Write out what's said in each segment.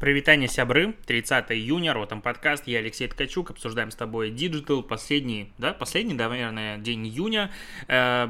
Привитание, сябры, 30 июня, Ротом подкаст, я Алексей Ткачук, обсуждаем с тобой Digital, последний, да, последний, да, наверное, день июня, э,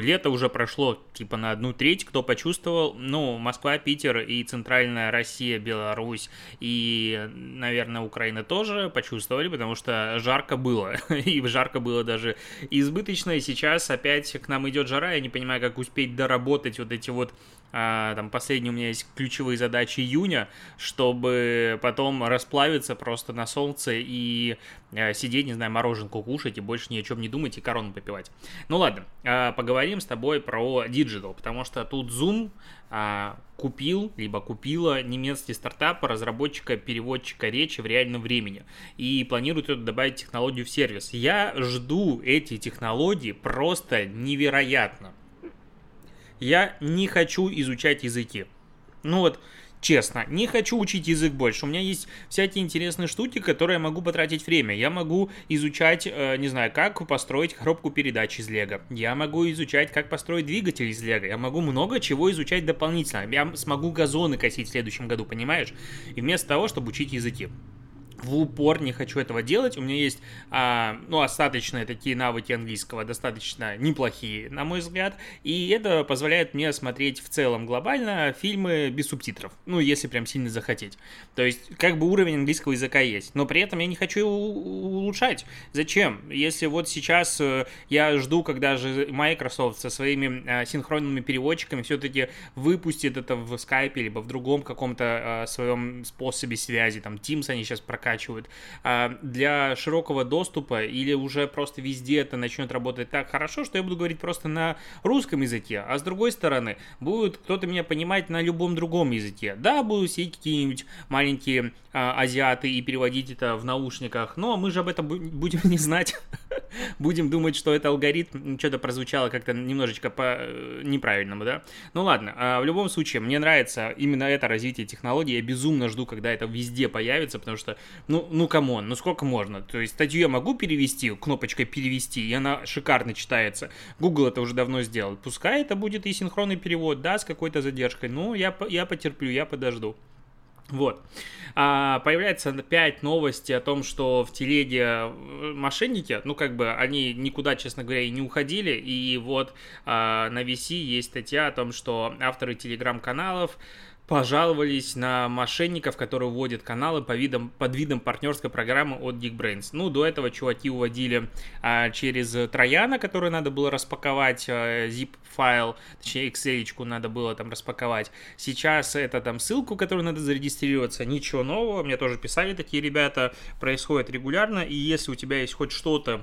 лето уже прошло, типа, на одну треть, кто почувствовал, ну, Москва, Питер и Центральная Россия, Беларусь и, наверное, Украина тоже почувствовали, потому что жарко было, и жарко было даже избыточно, и сейчас опять к нам идет жара, я не понимаю, как успеть доработать вот эти вот а, там последние у меня есть ключевые задачи июня, чтобы потом расплавиться просто на солнце и а, сидеть, не знаю, мороженку кушать и больше ни о чем не думать и корону попивать. Ну ладно, а, поговорим с тобой про Digital, потому что тут Zoom а, купил, либо купила немецкий стартап разработчика переводчика речи в реальном времени и планирует добавить технологию в сервис. Я жду эти технологии просто невероятно я не хочу изучать языки. Ну вот, честно, не хочу учить язык больше. У меня есть всякие интересные штуки, которые я могу потратить время. Я могу изучать, э, не знаю, как построить коробку передач из Лего. Я могу изучать, как построить двигатель из Лего. Я могу много чего изучать дополнительно. Я смогу газоны косить в следующем году, понимаешь? И вместо того, чтобы учить языки в упор не хочу этого делать. У меня есть, а, ну, остаточные такие навыки английского, достаточно неплохие, на мой взгляд. И это позволяет мне смотреть в целом глобально фильмы без субтитров. Ну, если прям сильно захотеть. То есть, как бы уровень английского языка есть. Но при этом я не хочу его улучшать. Зачем? Если вот сейчас э, я жду, когда же Microsoft со своими а, синхронными переводчиками все-таки выпустит это в Skype, либо в другом каком-то а, своем способе связи. Там Teams они сейчас прокачивают прокачивают, а для широкого доступа или уже просто везде это начнет работать так хорошо, что я буду говорить просто на русском языке, а с другой стороны, будет кто-то меня понимать на любом другом языке. Да, будут сидеть какие-нибудь маленькие а, азиаты и переводить это в наушниках, но мы же об этом будем не знать. будем думать, что это алгоритм, что-то прозвучало как-то немножечко по э, неправильному, да? Ну ладно, а в любом случае, мне нравится именно это развитие технологий, я безумно жду, когда это везде появится, потому что ну, ну, come on, ну сколько можно? То есть статью я могу перевести, кнопочкой перевести, и она шикарно читается. Google это уже давно сделал. Пускай это будет и синхронный перевод, да, с какой-то задержкой. Ну, я, я потерплю, я подожду. Вот. А, появляется опять новости о том, что в телеге э, мошенники, ну, как бы, они никуда, честно говоря, и не уходили. И вот а, на VC есть статья о том, что авторы телеграм-каналов пожаловались на мошенников, которые вводят каналы по видам, под видом партнерской программы от Geekbrains. Ну, до этого чуваки уводили а, через Трояна, который надо было распаковать, а, zip-файл, точнее, Excel надо было там распаковать. Сейчас это там ссылку, которую надо зарегистрироваться, ничего нового, мне тоже писали такие ребята, происходит регулярно, и если у тебя есть хоть что-то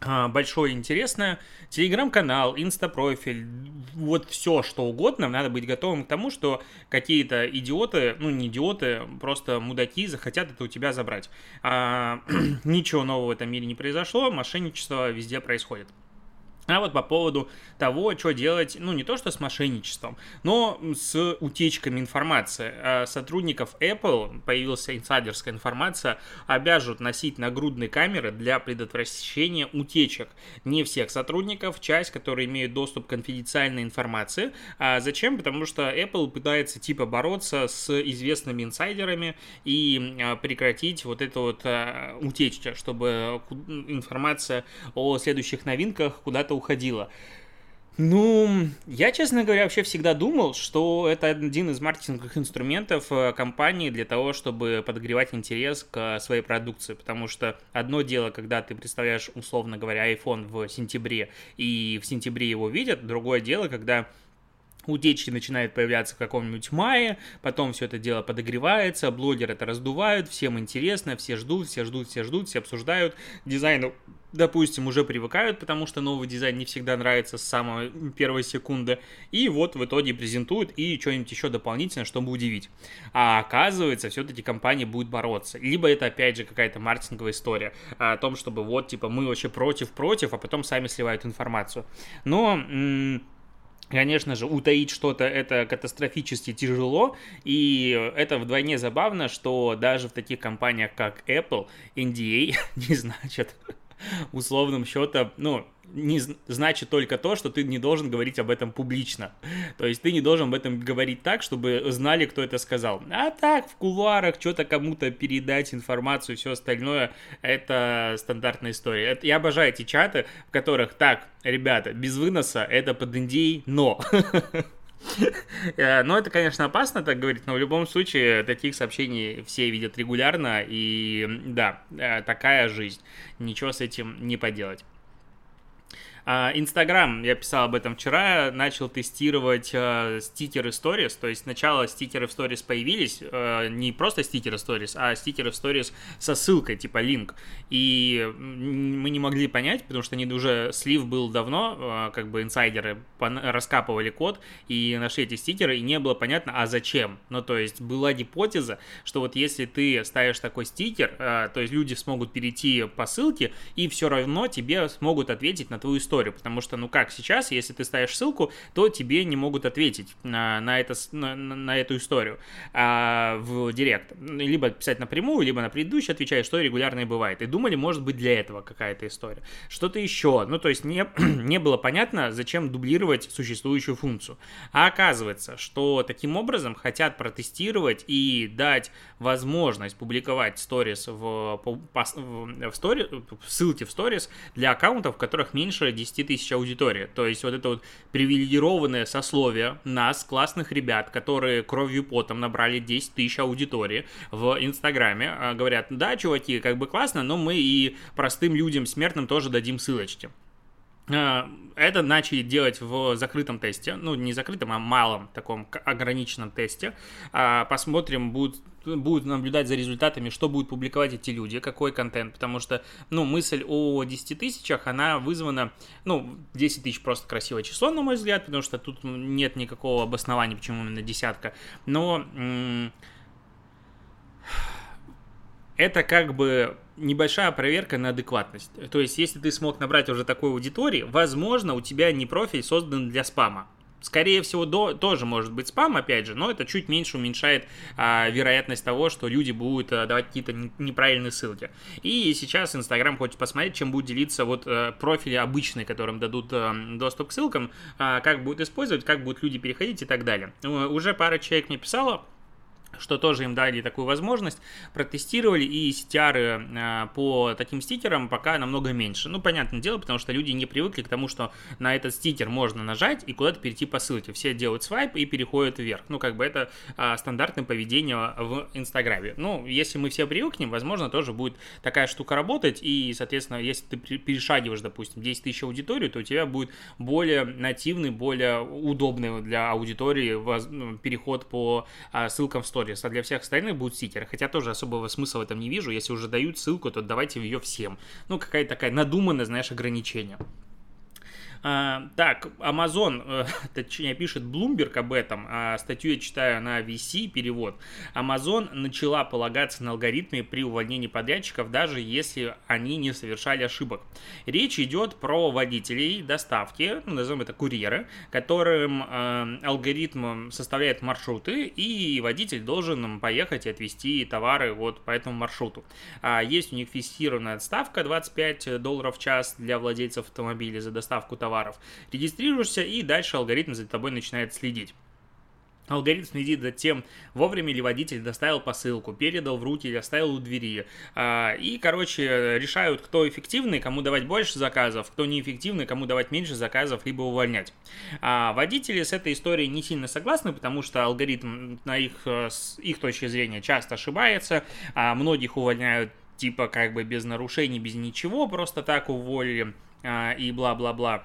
большое интересное, телеграм-канал, инста-профиль, вот все, что угодно, надо быть готовым к тому, что какие-то идиоты, ну не идиоты, просто мудаки захотят это у тебя забрать. А, ничего нового в этом мире не произошло, мошенничество везде происходит. А вот по поводу того, что делать, ну не то что с мошенничеством, но с утечками информации. А сотрудников Apple, появилась инсайдерская информация, обяжут носить нагрудные камеры для предотвращения утечек. Не всех сотрудников, часть, которые имеют доступ к конфиденциальной информации. А зачем? Потому что Apple пытается типа бороться с известными инсайдерами и а, прекратить вот это вот а, утечки, чтобы информация о следующих новинках куда-то уходила. Ну, я, честно говоря, вообще всегда думал, что это один из маркетинговых инструментов э, компании для того, чтобы подогревать интерес к своей продукции. Потому что одно дело, когда ты представляешь, условно говоря, iPhone в сентябре, и в сентябре его видят, другое дело, когда утечки начинают появляться в каком-нибудь мае, потом все это дело подогревается, блогеры это раздувают, всем интересно, все ждут, все ждут, все ждут, все обсуждают, дизайну допустим, уже привыкают, потому что новый дизайн не всегда нравится с самой первой секунды, и вот в итоге презентуют и что-нибудь еще дополнительно, чтобы удивить. А оказывается, все-таки компания будет бороться. Либо это, опять же, какая-то маркетинговая история о том, чтобы вот, типа, мы вообще против-против, а потом сами сливают информацию. Но... Конечно же, утаить что-то это катастрофически тяжело, и это вдвойне забавно, что даже в таких компаниях, как Apple, NDA не значит условным счетом, ну, не значит только то, что ты не должен говорить об этом публично. То есть ты не должен об этом говорить так, чтобы знали, кто это сказал. А так, в кулуарах что-то кому-то передать информацию все остальное, это стандартная история. Это, я обожаю эти чаты, в которых, так, ребята, без выноса, это под индей, но... Э, но это, конечно, опасно так говорить, но в любом случае таких сообщений все видят регулярно, и да, э, такая жизнь. Ничего с этим не поделать. А, Инстаграм, я писал об этом вчера, начал тестировать э, стикеры Stories, то есть сначала стикеры в Stories появились, э, не просто стикеры Stories, а стикеры Stories со ссылкой, типа линк, и мы не могли понять, потому что они уже, слив был давно, э, как бы инсайдеры раскапывали код и нашли эти стикеры, и не было понятно, а зачем, ну то есть была гипотеза, что вот если ты ставишь такой стикер, э, то есть люди смогут перейти по ссылке, и все равно тебе смогут ответить на твою историю, историю, потому что, ну как сейчас, если ты ставишь ссылку, то тебе не могут ответить на, на, это, на, на эту историю а, в директ. Либо писать напрямую, либо на предыдущий отвечать, что регулярно и бывает. И думали, может быть, для этого какая-то история. Что-то еще. Ну, то есть не, не было понятно, зачем дублировать существующую функцию. А оказывается, что таким образом хотят протестировать и дать возможность публиковать сторис в, в, в, story, в ссылке в сторис для аккаунтов, в которых меньше 10 10 тысяч аудитории. То есть вот это вот привилегированное сословие нас, классных ребят, которые кровью потом набрали 10 тысяч аудитории в Инстаграме, а, говорят, да, чуваки, как бы классно, но мы и простым людям, смертным тоже дадим ссылочки. А, это начали делать в закрытом тесте, ну не закрытом, а малом таком ограниченном тесте. А, посмотрим, будут будут наблюдать за результатами, что будут публиковать эти люди, какой контент, потому что, ну, мысль о 10 тысячах, она вызвана, ну, 10 тысяч просто красивое число, на мой взгляд, потому что тут нет никакого обоснования, почему именно десятка, но это как бы небольшая проверка на адекватность. То есть, если ты смог набрать уже такой аудитории, возможно, у тебя не профиль создан для спама. Скорее всего, до, тоже может быть спам, опять же, но это чуть меньше уменьшает а, вероятность того, что люди будут а, давать какие-то неправильные ссылки. И сейчас Инстаграм хочет посмотреть, чем будет делиться вот а, профили обычные, которым дадут а, доступ к ссылкам, а, как будут использовать, как будут люди переходить и так далее. Уже пара человек мне писала, что тоже им дали такую возможность, протестировали, и CTR э, по таким стикерам пока намного меньше. Ну, понятное дело, потому что люди не привыкли к тому, что на этот стикер можно нажать и куда-то перейти по ссылке. Все делают свайп и переходят вверх. Ну, как бы это а, стандартное поведение в Инстаграме. Ну, если мы все привыкнем, возможно, тоже будет такая штука работать, и, соответственно, если ты перешагиваешь, допустим, 10 тысяч аудиторию, то у тебя будет более нативный, более удобный для аудитории ну, переход по а, ссылкам в сторис сторис, а для всех остальных будут стикеры. Хотя тоже особого смысла в этом не вижу. Если уже дают ссылку, то давайте ее всем. Ну, какая-то такая надуманная, знаешь, ограничение. А, так, Amazon, э, точнее, пишет Bloomberg об этом, а статью я читаю на VC, перевод. Amazon начала полагаться на алгоритмы при увольнении подрядчиков, даже если они не совершали ошибок. Речь идет про водителей доставки, ну, назовем это курьеры, которым э, алгоритм составляет маршруты, и водитель должен поехать и отвезти товары вот по этому маршруту. А есть у них фиксированная ставка 25 долларов в час для владельцев автомобиля за доставку товаров товаров. Регистрируешься, и дальше алгоритм за тобой начинает следить. Алгоритм следит за тем, вовремя ли водитель доставил посылку, передал в руки или оставил у двери. А, и, короче, решают, кто эффективный, кому давать больше заказов, кто неэффективный, кому давать меньше заказов, либо увольнять. А водители с этой историей не сильно согласны, потому что алгоритм на их, э, с их точки зрения часто ошибается, а многих увольняют типа как бы без нарушений, без ничего, просто так уволили и бла-бла-бла.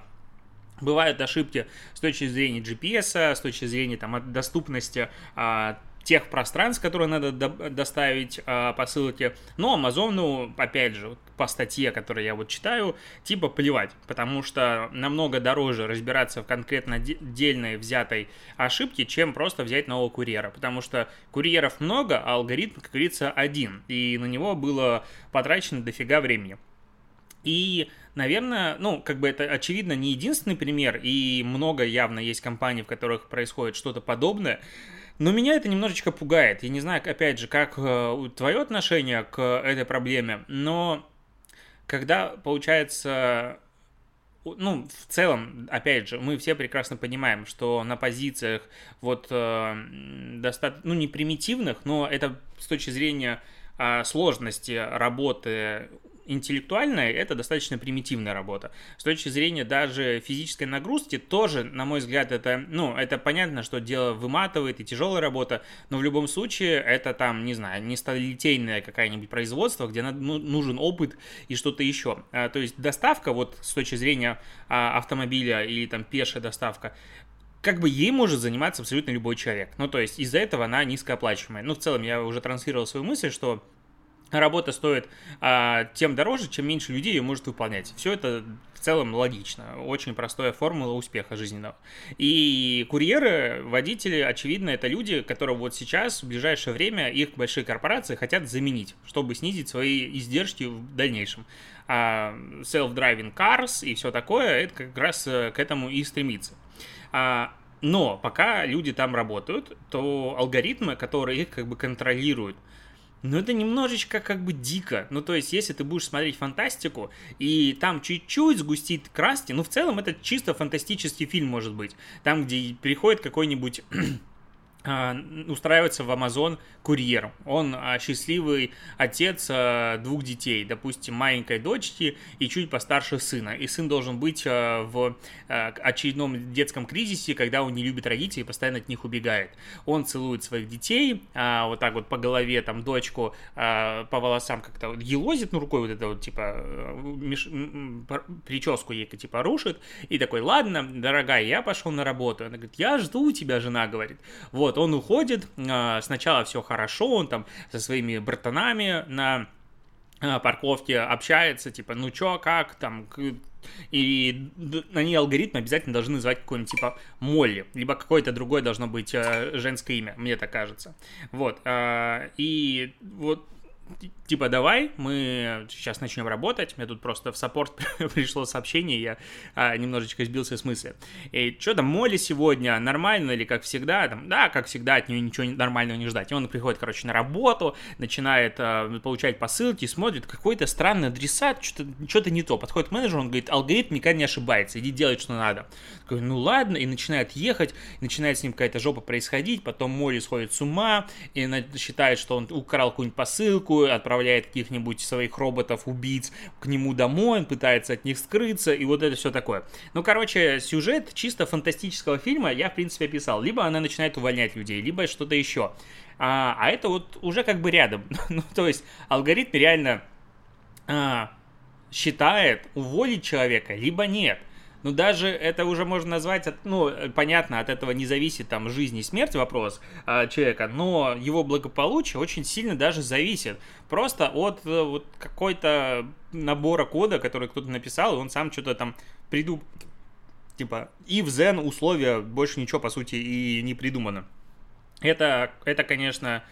Бывают ошибки с точки зрения GPS, с точки зрения там, доступности а, тех пространств, которые надо до- доставить а, по ссылке. Но Амазону, опять же, по статье, которую я вот читаю, типа плевать, потому что намного дороже разбираться в конкретно отдельной взятой ошибке, чем просто взять нового курьера, потому что курьеров много, а алгоритм, как говорится, один, и на него было потрачено дофига времени. И Наверное, ну, как бы это, очевидно, не единственный пример, и много явно есть компаний, в которых происходит что-то подобное. Но меня это немножечко пугает. Я не знаю, опять же, как э, твое отношение к этой проблеме, но когда, получается, ну, в целом, опять же, мы все прекрасно понимаем, что на позициях вот э, достаточно, ну, не примитивных, но это с точки зрения э, сложности работы интеллектуальная, это достаточно примитивная работа. С точки зрения даже физической нагрузки, тоже, на мой взгляд, это, ну, это понятно, что дело выматывает и тяжелая работа, но в любом случае это там, не знаю, не сталилитейное какое-нибудь производство, где ну, нужен опыт и что-то еще. А, то есть доставка, вот с точки зрения а, автомобиля или там пешая доставка, как бы ей может заниматься абсолютно любой человек. Ну, то есть из-за этого она низкооплачиваемая. Ну, в целом, я уже транслировал свою мысль, что работа стоит а, тем дороже, чем меньше людей ее может выполнять. Все это в целом логично. Очень простая формула успеха жизненного. И курьеры, водители, очевидно, это люди, которые вот сейчас, в ближайшее время, их большие корпорации хотят заменить, чтобы снизить свои издержки в дальнейшем. А self-driving cars и все такое, это как раз э, к этому и стремится. А, но пока люди там работают, то алгоритмы, которые их как бы контролируют, но это немножечко как бы дико. Ну, то есть, если ты будешь смотреть фантастику, и там чуть-чуть сгустит красти, ну, в целом, это чисто фантастический фильм, может быть. Там, где приходит какой-нибудь устраивается в Amazon курьером. Он а, счастливый отец а, двух детей, допустим, маленькой дочки и чуть постарше сына. И сын должен быть в очередном детском кризисе, когда он не любит родителей и постоянно от них убегает. Он целует своих детей, вот так вот по голове, там, дочку по волосам как-то елозит, ну, рукой вот это вот, типа, меш... прическу ей, типа, рушит, и такой, ладно, дорогая, я пошел на работу. Она говорит, я жду тебя, жена говорит. Вот, вот, он уходит, а, сначала все хорошо, он там со своими братанами на а, парковке общается, типа, ну чё, как, там, и они алгоритмы обязательно должны называть какой-нибудь типа Молли, либо какое-то другое должно быть э, женское имя, мне так кажется. Вот. Э, и вот типа, давай, мы сейчас начнем работать. Мне тут просто в саппорт пришло сообщение, я а, немножечко сбился с мысли. И что там, Молли сегодня, нормально или как всегда? Там, да, как всегда, от нее ничего нормального не ждать. И он приходит, короче, на работу, начинает а, получать посылки, смотрит, какой-то странный адресат, что-то, что-то не то. Подходит к менеджеру, он говорит, алгоритм никогда не ошибается, иди делай, что надо. Такой, ну ладно, и начинает ехать, начинает с ним какая-то жопа происходить, потом Молли сходит с ума, и считает, что он украл какую-нибудь посылку, отправляет каких-нибудь своих роботов-убийц к нему домой, он пытается от них скрыться, и вот это все такое. Ну, короче, сюжет чисто фантастического фильма я, в принципе, описал. Либо она начинает увольнять людей, либо что-то еще. А, а это вот уже как бы рядом. ну, то есть алгоритм реально а, считает уволить человека, либо нет – ну, даже это уже можно назвать, ну, понятно, от этого не зависит там жизнь и смерть вопрос э, человека, но его благополучие очень сильно даже зависит просто от э, вот какой-то набора кода, который кто-то написал, и он сам что-то там приду типа, и в Zen условия больше ничего, по сути, и не придумано. Это, это конечно,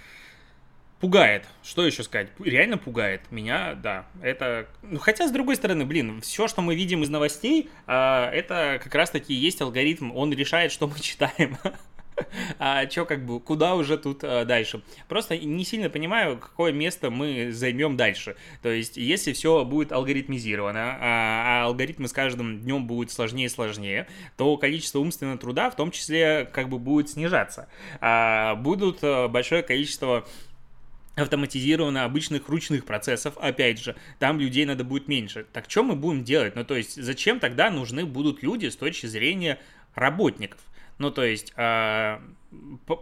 Пугает. Что еще сказать? Реально пугает. Меня, да. Это... Ну, хотя, с другой стороны, блин, все, что мы видим из новостей, э, это как раз-таки есть алгоритм. Он решает, что мы читаем. а что как бы, куда уже тут а, дальше? Просто не сильно понимаю, какое место мы займем дальше. То есть, если все будет алгоритмизировано, а, а алгоритмы с каждым днем будут сложнее и сложнее, то количество умственного труда в том числе как бы будет снижаться. А, будут а, большое количество автоматизировано обычных ручных процессов, опять же, там людей надо будет меньше. Так что мы будем делать? Ну, то есть, зачем тогда нужны будут люди с точки зрения работников? Ну, то есть, э,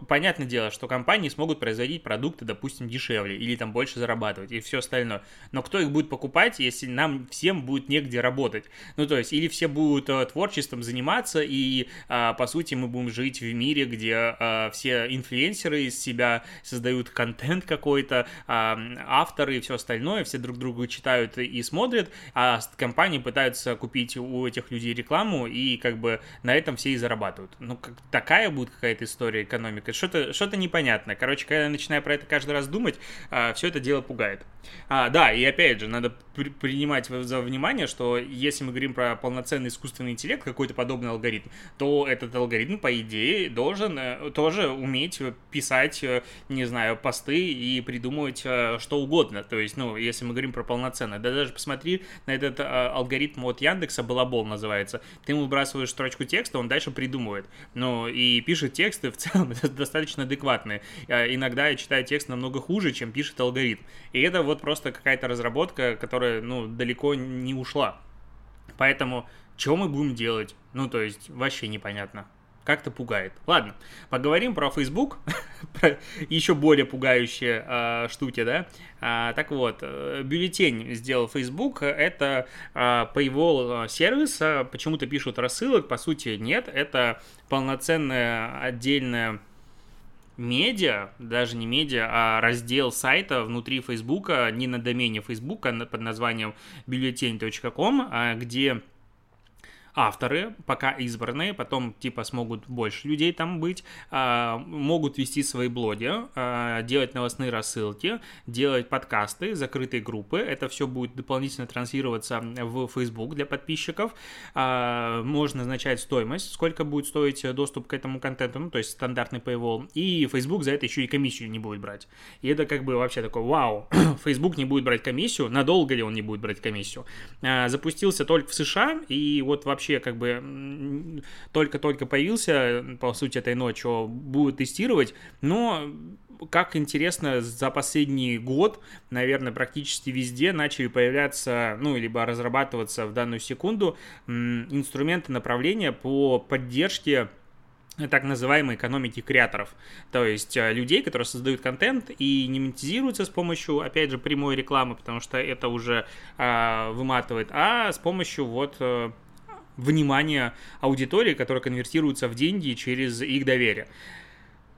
понятное дело, что компании смогут производить продукты, допустим, дешевле или там больше зарабатывать и все остальное. Но кто их будет покупать, если нам всем будет негде работать? Ну, то есть, или все будут э, творчеством заниматься, и, э, по сути, мы будем жить в мире, где э, все инфлюенсеры из себя создают контент какой-то, э, авторы и все остальное, все друг друга читают и смотрят, а компании пытаются купить у этих людей рекламу, и как бы на этом все и зарабатывают. Ну, как, такая будет какая-то история этой экономикой. Что-то что непонятное. Короче, когда я начинаю про это каждый раз думать, а, все это дело пугает. А, да, и опять же, надо при принимать за внимание, что если мы говорим про полноценный искусственный интеллект, какой-то подобный алгоритм, то этот алгоритм, по идее, должен э, тоже уметь писать, э, не знаю, посты и придумывать э, что угодно. То есть, ну, если мы говорим про полноценное. Да даже посмотри на этот алгоритм от Яндекса, Балабол называется. Ты ему выбрасываешь строчку текста, он дальше придумывает. Ну, и пишет тексты в целом достаточно адекватные. Иногда я читаю текст намного хуже, чем пишет алгоритм. И это вот просто какая-то разработка, которая, ну, далеко не ушла. Поэтому, что мы будем делать? Ну, то есть, вообще непонятно. Как-то пугает. Ладно, поговорим про Facebook, про еще более пугающие э, штуки, да. А, так вот, э, бюллетень сделал Facebook, это э, Paywall сервис, почему-то пишут рассылок, по сути нет, это полноценная отдельная медиа, даже не медиа, а раздел сайта внутри Фейсбука, не на домене Фейсбука под названием бюллетень.ком, а где авторы, пока избранные, потом типа смогут больше людей там быть, а, могут вести свои блоги, а, делать новостные рассылки, делать подкасты, закрытые группы. Это все будет дополнительно транслироваться в Facebook для подписчиков. А, можно назначать стоимость, сколько будет стоить доступ к этому контенту, ну, то есть стандартный paywall. И Facebook за это еще и комиссию не будет брать. И это как бы вообще такой, вау, Facebook не будет брать комиссию, надолго ли он не будет брать комиссию. Запустился только в США, и вот вообще вообще как бы только-только появился, по сути, этой ночью, будут тестировать, но как интересно, за последний год, наверное, практически везде начали появляться, ну, либо разрабатываться в данную секунду инструменты направления по поддержке так называемой экономики креаторов, то есть э, людей, которые создают контент и не монетизируются с помощью, опять же, прямой рекламы, потому что это уже э, выматывает, а с помощью вот э, внимание аудитории, которая конвертируется в деньги через их доверие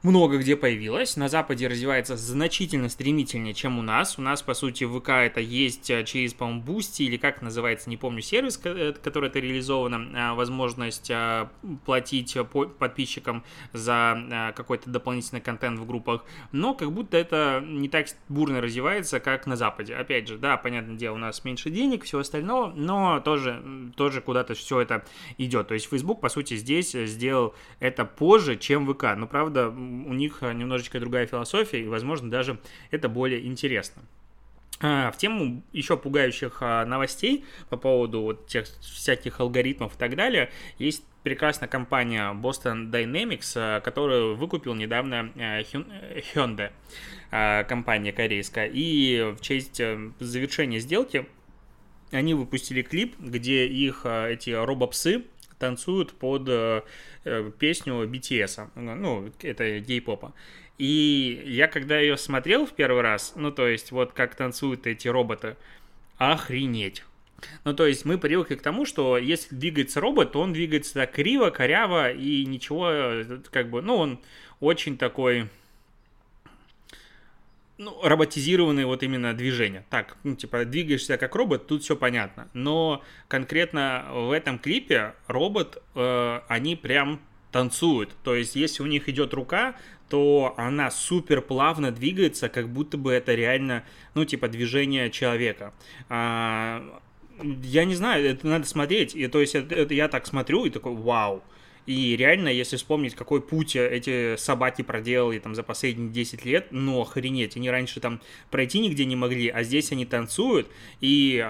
много где появилось. На Западе развивается значительно стремительнее, чем у нас. У нас, по сути, ВК это есть э, через, по-моему, Boosty или как называется, не помню, сервис, э, который это реализовано, а, возможность платить подписчикам за какой-то дополнительный контент в группах. Но как будто это не так бурно развивается, как на Западе. Опять же, да, понятное дело, у нас меньше денег, всего остального, но тоже, тоже куда-то все это идет. То есть Facebook, по сути, здесь сделал это позже, чем ВК. Но, правда, у них э, немножечко другая философия, и, возможно, даже это более интересно. А, в тему еще пугающих а, новостей по поводу вот тех всяких алгоритмов и так далее, есть прекрасная компания Boston Dynamics, а, которую выкупил недавно Hyundai, компания корейская. И в честь э, завершения сделки они выпустили клип, где их эти робопсы танцуют под э, э песню BTS, ну, это гей-попа. И я когда ее смотрел в первый раз, ну, то есть вот как танцуют эти роботы, охренеть. Ну, то есть мы привыкли к тому, что если двигается робот, то он двигается так криво, коряво и ничего, э, как бы, ну, он очень такой ну, роботизированные вот именно движения. Так, ну, типа, двигаешься как робот, тут все понятно. Но конкретно в этом клипе робот, э, они прям танцуют. То есть, если у них идет рука, то она супер плавно двигается, как будто бы это реально, ну, типа, движение человека. А, я не знаю, это надо смотреть. И, то есть, это, это я так смотрю и такой, вау. И реально, если вспомнить, какой путь эти собаки проделали там за последние 10 лет, ну охренеть, они раньше там пройти нигде не могли, а здесь они танцуют, и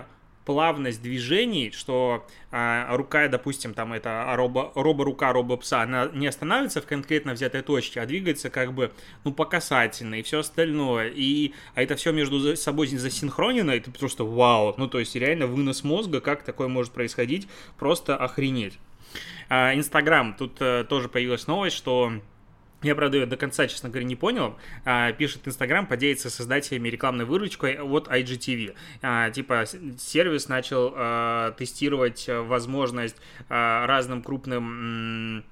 плавность движений, что а, рука, допустим, там это робо, робо-рука, робо-пса, она не останавливается в конкретно взятой точке, а двигается как бы, ну, по касательной и все остальное. И, а это все между собой засинхронено, это просто вау. Ну, то есть реально вынос мозга, как такое может происходить, просто охренеть. А, Инстаграм, тут э, тоже появилась новость, что я, правда, ее до конца, честно говоря, не понял. А, пишет Инстаграм, поделится создателями рекламной выручкой от IGTV. А, типа, сервис начал а, тестировать возможность а, разным крупным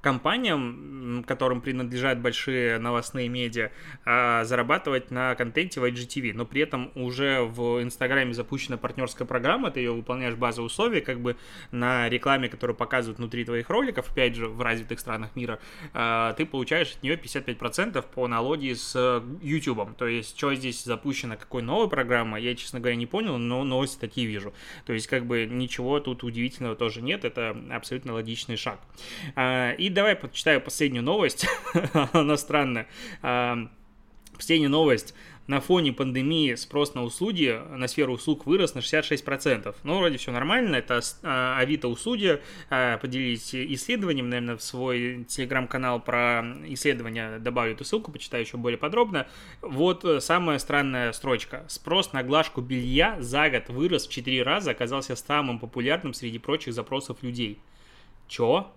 компаниям, которым принадлежат большие новостные медиа, а, зарабатывать на контенте в IGTV, но при этом уже в Инстаграме запущена партнерская программа, ты ее выполняешь базовые условия, как бы на рекламе, которую показывают внутри твоих роликов, опять же, в развитых странах мира, а, ты получаешь от нее 55% по аналогии с YouTube. То есть, что здесь запущено, какой новой программы, я, честно говоря, не понял, но новости такие вижу. То есть, как бы ничего тут удивительного тоже нет, это абсолютно логичный шаг. А, и давай почитаю последнюю новость. Она странная. Последняя новость. На фоне пандемии спрос на услуги, на сферу услуг вырос на 66%. Ну, вроде все нормально, это а, Авито услуги, а, поделились исследованием, наверное, в свой телеграм-канал про исследования добавлю эту ссылку, почитаю еще более подробно. Вот э, самая странная строчка. Спрос на глажку белья за год вырос в 4 раза, оказался самым популярным среди прочих запросов людей. Чё?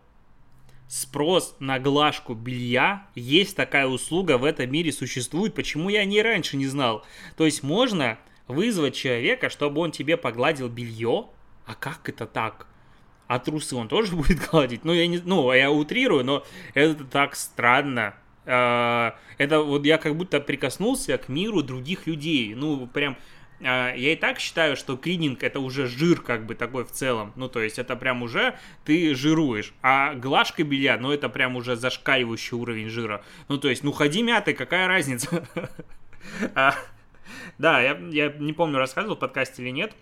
Спрос на глажку белья, есть такая услуга в этом мире существует, почему я о ней раньше не знал? То есть можно вызвать человека, чтобы он тебе погладил белье, а как это так? А трусы он тоже будет гладить? Ну, я не, ну, я утрирую, но это так странно. А, это вот я как будто прикоснулся к миру других людей. Ну, прям а, я и так считаю, что клининг это уже жир как бы такой в целом. Ну, то есть это прям уже ты жируешь. А глажка белья, ну, это прям уже зашкаливающий уровень жира. Ну, то есть, ну, ходи мятый, какая разница? А, да, я не помню, рассказывал в подкасте или нет,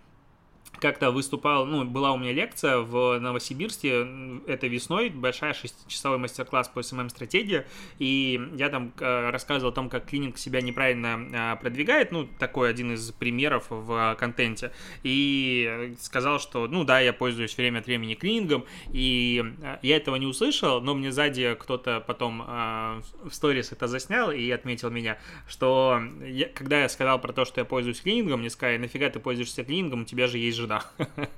как-то выступал, ну, была у меня лекция в Новосибирске этой весной, большая шестичасовой мастер-класс по SMM-стратегии, и я там э, рассказывал о том, как клининг себя неправильно э, продвигает, ну, такой один из примеров в контенте, и сказал, что, ну, да, я пользуюсь время от времени клинингом, и э, я этого не услышал, но мне сзади кто-то потом в сторис это заснял и отметил меня, что я, когда я сказал про то, что я пользуюсь клинингом, мне сказали, нафига ты пользуешься клинингом, у тебя же есть жена.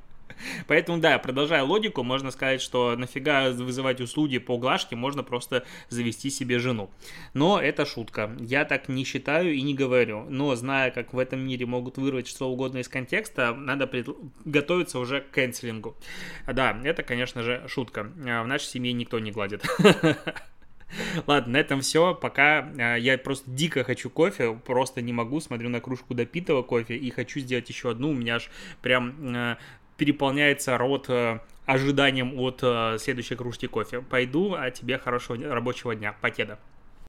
Поэтому, да, продолжая логику, можно сказать, что нафига вызывать услуги по глажке, можно просто завести себе жену. Но это шутка. Я так не считаю и не говорю. Но зная, как в этом мире могут вырвать что угодно из контекста, надо пред... готовиться уже к канцелингу. Да, это, конечно же, шутка. А в нашей семье никто не гладит. Ладно, на этом все. Пока а, я просто дико хочу кофе, просто не могу. Смотрю на кружку допитого кофе и хочу сделать еще одну. У меня аж прям а, переполняется рот а, ожиданием от следующей кружки кофе. Пойду, а тебе хорошего рабочего дня. Покеда.